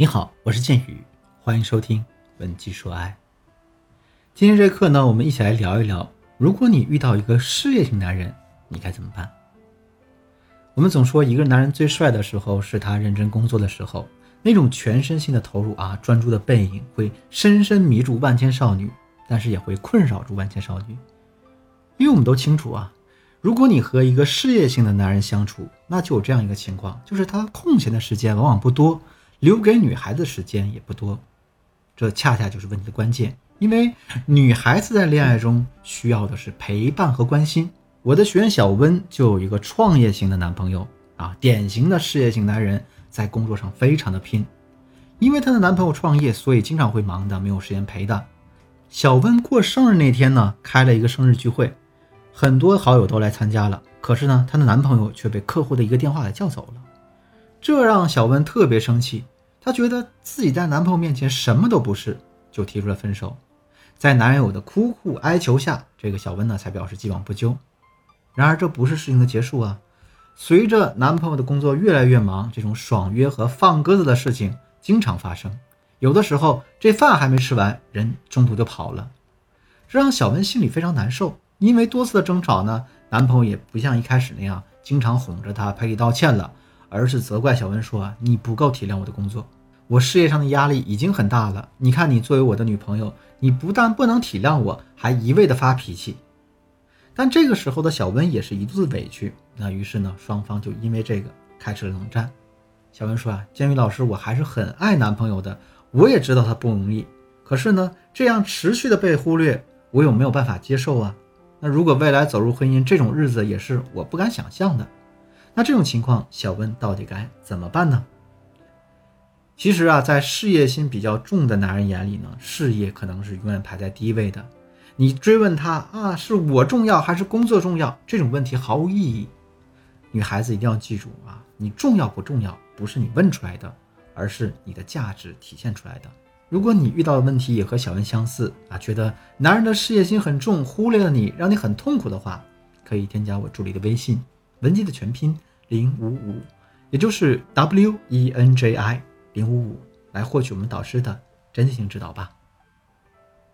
你好，我是剑宇，欢迎收听《文姬说爱》。今天这课呢，我们一起来聊一聊，如果你遇到一个事业型男人，你该怎么办？我们总说，一个男人最帅的时候是他认真工作的时候，那种全身心的投入啊，专注的背影会深深迷住万千少女，但是也会困扰住万千少女。因为我们都清楚啊，如果你和一个事业型的男人相处，那就有这样一个情况，就是他空闲的时间往往不多，留给女孩子时间也不多，这恰恰就是问题的关键。因为女孩子在恋爱中需要的是陪伴和关心。我的学员小温就有一个创业型的男朋友啊，典型的事业型男人，在工作上非常的拼。因为她的男朋友创业，所以经常会忙的没有时间陪她。小温过生日那天呢，开了一个生日聚会，很多好友都来参加了。可是呢，她的男朋友却被客户的一个电话给叫走了，这让小温特别生气。她觉得自己在男朋友面前什么都不是，就提出了分手。在男友的苦苦哀求下，这个小温呢才表示既往不咎。然而这不是事情的结束啊！随着男朋友的工作越来越忙，这种爽约和放鸽子的事情经常发生。有的时候，这饭还没吃完，人中途就跑了，这让小温心里非常难受。因为多次的争吵呢，男朋友也不像一开始那样经常哄着她、赔礼道歉了，而是责怪小温说：“你不够体谅我的工作，我事业上的压力已经很大了。你看，你作为我的女朋友，你不但不能体谅我，还一味的发脾气。”但这个时候的小温也是一肚子委屈，那于是呢，双方就因为这个开始了冷战。小温说啊，建宇老师，我还是很爱男朋友的，我也知道他不容易，可是呢，这样持续的被忽略，我有没有办法接受啊？那如果未来走入婚姻，这种日子也是我不敢想象的。那这种情况，小温到底该怎么办呢？其实啊，在事业心比较重的男人眼里呢，事业可能是永远排在第一位的。你追问他啊，是我重要还是工作重要？这种问题毫无意义。女孩子一定要记住啊，你重要不重要，不是你问出来的，而是你的价值体现出来的。如果你遇到的问题也和小温相似啊，觉得男人的事业心很重，忽略了你，让你很痛苦的话，可以添加我助理的微信，文姬的全拼零五五，也就是 W E N J I 零五五，来获取我们导师的针对性指导吧。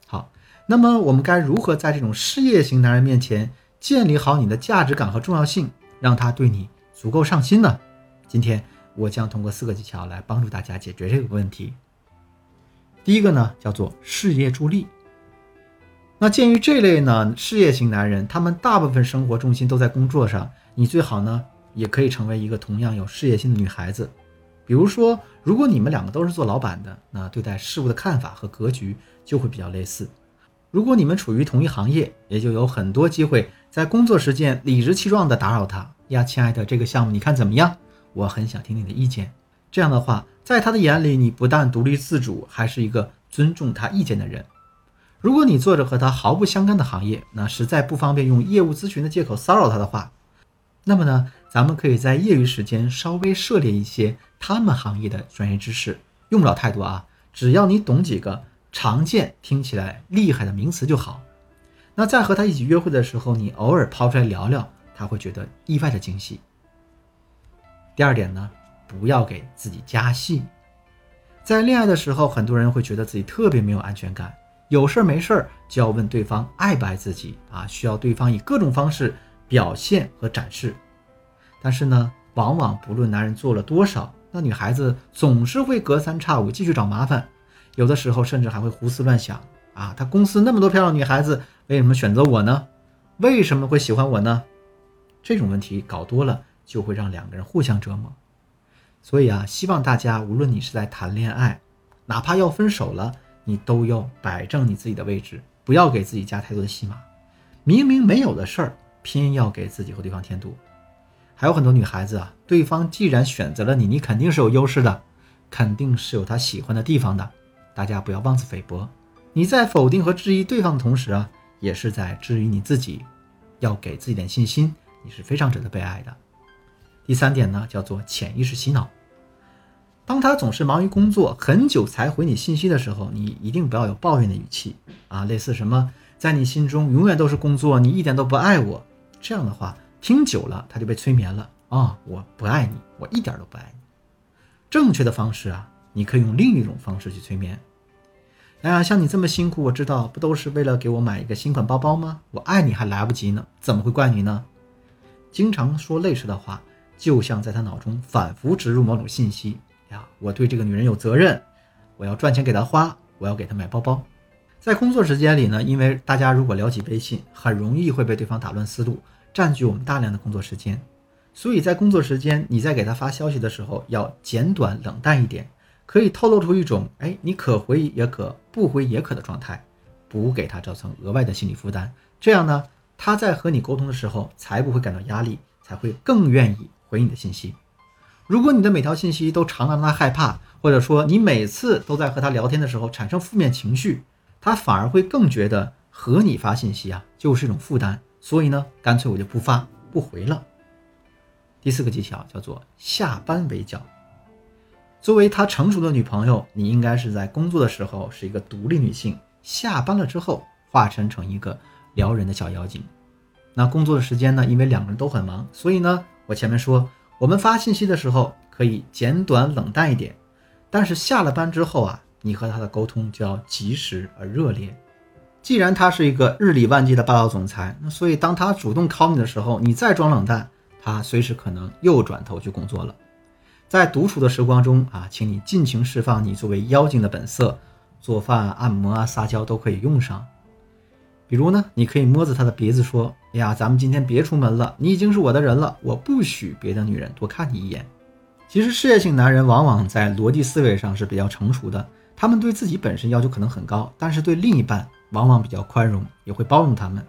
好。那么我们该如何在这种事业型男人面前建立好你的价值感和重要性，让他对你足够上心呢？今天我将通过四个技巧来帮助大家解决这个问题。第一个呢，叫做事业助力。那鉴于这类呢事业型男人，他们大部分生活重心都在工作上，你最好呢也可以成为一个同样有事业心的女孩子。比如说，如果你们两个都是做老板的，那对待事物的看法和格局就会比较类似。如果你们处于同一行业，也就有很多机会在工作时间理直气壮地打扰他呀，亲爱的，这个项目你看怎么样？我很想听你的意见。这样的话，在他的眼里，你不但独立自主，还是一个尊重他意见的人。如果你做着和他毫不相干的行业，那实在不方便用业务咨询的借口骚扰他的话，那么呢，咱们可以在业余时间稍微涉猎一些他们行业的专业知识，用不了太多啊，只要你懂几个。常见听起来厉害的名词就好。那在和他一起约会的时候，你偶尔抛出来聊聊，他会觉得意外的惊喜。第二点呢，不要给自己加戏。在恋爱的时候，很多人会觉得自己特别没有安全感，有事儿没事儿就要问对方爱不爱自己啊，需要对方以各种方式表现和展示。但是呢，往往不论男人做了多少，那女孩子总是会隔三差五继续找麻烦。有的时候甚至还会胡思乱想啊！他公司那么多漂亮女孩子，为什么选择我呢？为什么会喜欢我呢？这种问题搞多了，就会让两个人互相折磨。所以啊，希望大家无论你是在谈恋爱，哪怕要分手了，你都要摆正你自己的位置，不要给自己加太多的戏码。明明没有的事儿，偏要给自己和对方添堵。还有很多女孩子啊，对方既然选择了你，你肯定是有优势的，肯定是有他喜欢的地方的。大家不要妄自菲薄，你在否定和质疑对方的同时啊，也是在质疑你自己，要给自己点信心，你是非常值得被爱的。第三点呢，叫做潜意识洗脑。当他总是忙于工作，很久才回你信息的时候，你一定不要有抱怨的语气啊，类似什么在你心中永远都是工作，你一点都不爱我，这样的话听久了他就被催眠了啊，我不爱你，我一点都不爱你。正确的方式啊。你可以用另一种方式去催眠。哎呀，像你这么辛苦，我知道不都是为了给我买一个新款包包吗？我爱你还来不及呢，怎么会怪你呢？经常说类似的话，就像在他脑中反复植入某种信息呀。我对这个女人有责任，我要赚钱给她花，我要给她买包包。在工作时间里呢，因为大家如果聊起微信，很容易会被对方打乱思路，占据我们大量的工作时间。所以在工作时间，你在给他发消息的时候，要简短冷淡一点。可以透露出一种哎，你可回也可不回也可的状态，不给他造成额外的心理负担。这样呢，他在和你沟通的时候才不会感到压力，才会更愿意回你的信息。如果你的每条信息都常常让他害怕，或者说你每次都在和他聊天的时候产生负面情绪，他反而会更觉得和你发信息啊就是一种负担。所以呢，干脆我就不发不回了。第四个技巧叫做下班围剿。作为他成熟的女朋友，你应该是在工作的时候是一个独立女性，下班了之后化身成一个撩人的小妖精。那工作的时间呢？因为两个人都很忙，所以呢，我前面说我们发信息的时候可以简短冷淡一点，但是下了班之后啊，你和他的沟通就要及时而热烈。既然他是一个日理万机的霸道总裁，那所以当他主动考你的时候，你再装冷淡，他随时可能又转头去工作了。在独处的时光中啊，请你尽情释放你作为妖精的本色，做饭、按摩啊、撒娇都可以用上。比如呢，你可以摸着他的鼻子说：“哎呀，咱们今天别出门了，你已经是我的人了，我不许别的女人多看你一眼。”其实事业性男人往往在逻辑思维上是比较成熟的，他们对自己本身要求可能很高，但是对另一半往往比较宽容，也会包容他们。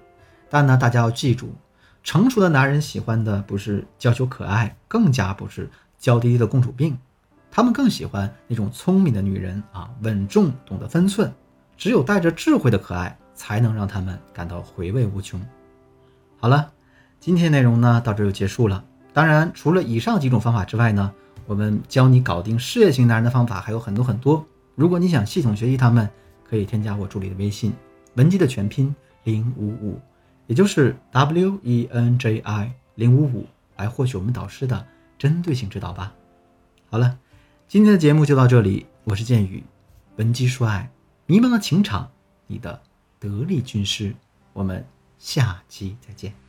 但呢，大家要记住，成熟的男人喜欢的不是娇羞可爱，更加不是。娇滴滴的公主病，他们更喜欢那种聪明的女人啊，稳重，懂得分寸。只有带着智慧的可爱，才能让他们感到回味无穷。好了，今天内容呢到这就结束了。当然，除了以上几种方法之外呢，我们教你搞定事业型男人的方法还有很多很多。如果你想系统学习他们，可以添加我助理的微信文姬的全拼零五五，也就是 W E N J I 零五五，来获取我们导师的。针对性指导吧。好了，今天的节目就到这里。我是剑宇，闻鸡说爱，迷茫的情场，你的得力军师。我们下期再见。